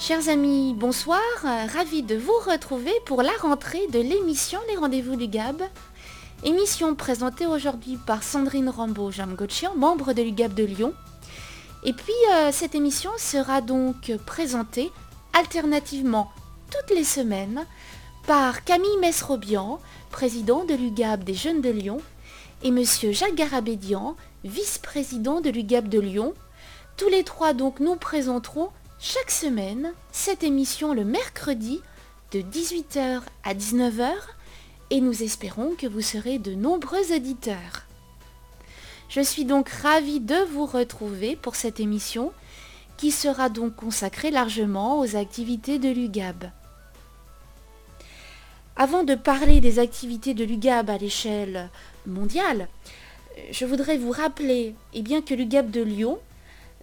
Chers amis, bonsoir, ravi de vous retrouver pour la rentrée de l'émission Les Rendez-vous du GAB. Émission présentée aujourd'hui par Sandrine rambaud jamgochian membre de l'UGAB de Lyon. Et puis euh, cette émission sera donc présentée alternativement toutes les semaines par Camille Mesrobian, président de l'UGAB des Jeunes de Lyon, et Monsieur Jacques Garabédian, vice-président de l'UGAB de Lyon. Tous les trois donc nous présenterons chaque semaine cette émission le mercredi de 18h à 19h et nous espérons que vous serez de nombreux auditeurs. Je suis donc ravie de vous retrouver pour cette émission qui sera donc consacrée largement aux activités de l'UGAB. Avant de parler des activités de l'UGAB à l'échelle mondiale, je voudrais vous rappeler eh que l'UGAB de Lyon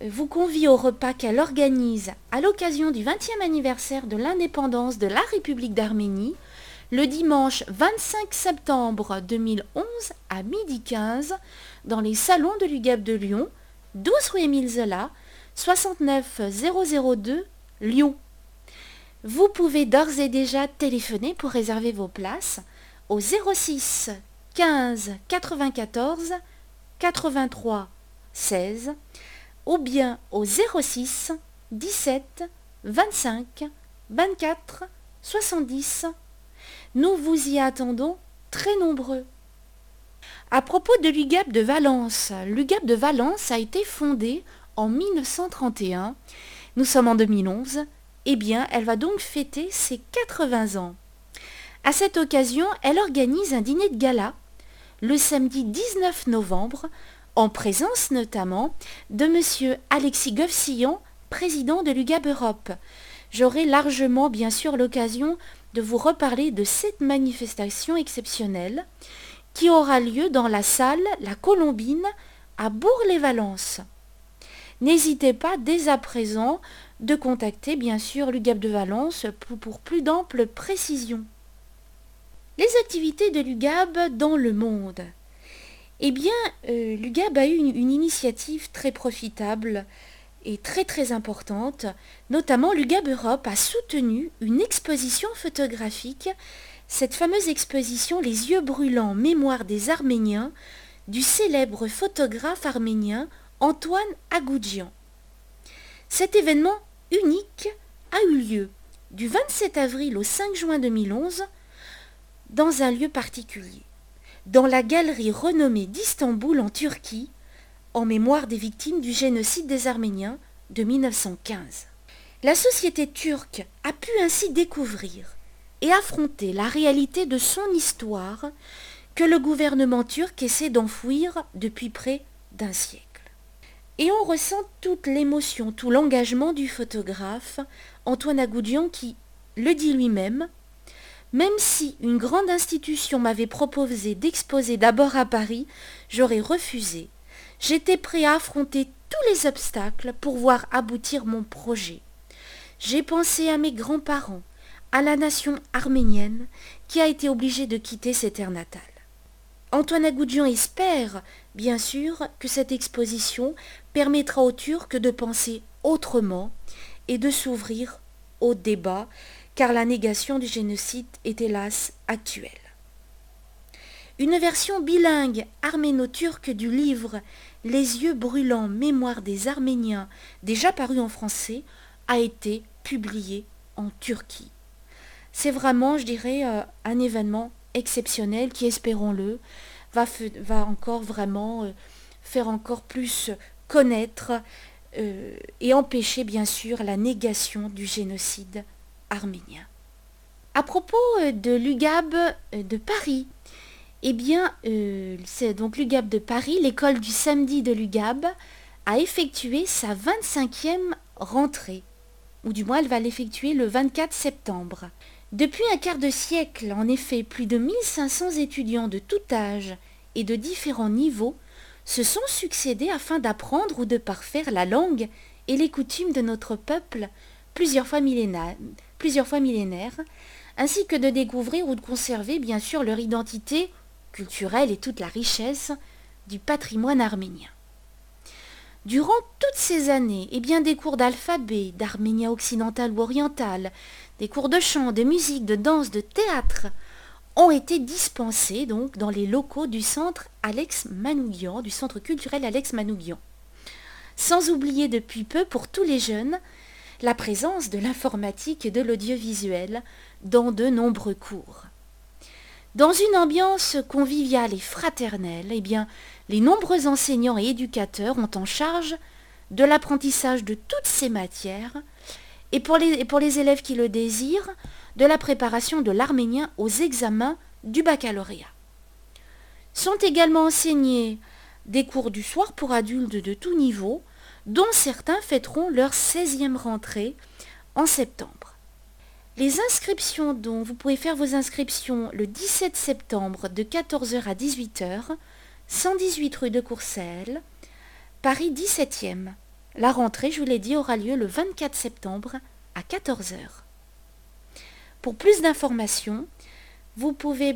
vous convie au repas qu'elle organise à l'occasion du 20e anniversaire de l'indépendance de la République d'Arménie le dimanche 25 septembre 2011 à midi 15 dans les salons de l'UGAB de Lyon, 12 rue Émile Zola, 69002 Lyon. Vous pouvez d'ores et déjà téléphoner pour réserver vos places au 06 15 94 83 16 ou bien au 06 17 25 24 70 nous vous y attendons très nombreux. À propos de l'UGAP de Valence, l'UGAP de Valence a été fondée en 1931. Nous sommes en 2011. Eh bien, elle va donc fêter ses 80 ans. À cette occasion, elle organise un dîner de gala le samedi 19 novembre, en présence notamment de M. Alexis Govsillon, président de l'UGAB Europe. J'aurai largement, bien sûr, l'occasion de vous reparler de cette manifestation exceptionnelle qui aura lieu dans la salle La Colombine à Bourg-les-Valences. N'hésitez pas dès à présent de contacter bien sûr l'UGAB de Valence pour, plus d'amples précisions. Les activités de l'UGAB dans le monde. Eh bien, euh, l'UGAB a eu une initiative très profitable est très très importante. Notamment, l'UGAB Europe a soutenu une exposition photographique, cette fameuse exposition Les yeux brûlants, mémoire des Arméniens, du célèbre photographe arménien Antoine Agoudjian. Cet événement unique a eu lieu du 27 avril au 5 juin 2011 dans un lieu particulier, dans la galerie renommée d'Istanbul en Turquie, en mémoire des victimes du génocide des Arméniens de 1915. La société turque a pu ainsi découvrir et affronter la réalité de son histoire que le gouvernement turc essaie d'enfouir depuis près d'un siècle. Et on ressent toute l'émotion, tout l'engagement du photographe Antoine Agoudian qui le dit lui-même, même si une grande institution m'avait proposé d'exposer d'abord à Paris, j'aurais refusé J'étais prêt à affronter tous les obstacles pour voir aboutir mon projet. J'ai pensé à mes grands-parents, à la nation arménienne qui a été obligée de quitter ses terres natales. Antoine Agoudjian espère, bien sûr, que cette exposition permettra aux Turcs de penser autrement et de s'ouvrir au débat, car la négation du génocide est hélas actuelle. Une version bilingue arméno-turque du livre Les yeux brûlants, mémoire des Arméniens, déjà paru en français, a été publiée en Turquie. C'est vraiment, je dirais, euh, un événement exceptionnel qui, espérons-le, va, encore vraiment euh, faire encore plus connaître euh, et empêcher, bien sûr, la négation du génocide arménien. À propos de l'UGAB de Paris, eh bien, euh, c'est donc l'UGAB de Paris, l'école du samedi de l'UGAB, a effectué sa 25e rentrée. Ou du moins, elle va l'effectuer le 24 septembre. Depuis un quart de siècle, en effet, plus de 1500 étudiants de tout âge et de différents niveaux se sont succédés afin d'apprendre ou de parfaire la langue et les coutumes de notre peuple plusieurs fois millénaires, plusieurs fois millénaires ainsi que de découvrir ou de conserver bien sûr leur identité culturelle et toute la richesse du patrimoine arménien. Durant toutes ces années, eh bien, des cours d'alphabet, d'arménien occidental ou oriental, des cours de chant, de musique, de danse, de théâtre ont été dispensés donc dans les locaux du centre Alex Manouguian, du centre culturel Alex Manouguian. Sans oublier depuis peu pour tous les jeunes la présence de l'informatique et de l'audiovisuel dans de nombreux cours. Dans une ambiance conviviale et fraternelle, eh bien, les nombreux enseignants et éducateurs ont en charge de l'apprentissage de toutes ces matières et pour les, élèves qui le désirent, de la préparation de l'arménien aux examens du baccalauréat. Sont également enseignés des cours du soir pour adultes de tout niveau, dont certains fêteront leur 16e rentrée en septembre. Les inscriptions dont vous pouvez faire vos inscriptions le 17 septembre de 14h à 18h, 118 rue de Courcelles, Paris 17e. La rentrée, je vous l'ai dit, aura lieu le 24 septembre à 14h. Pour plus d'informations, vous pouvez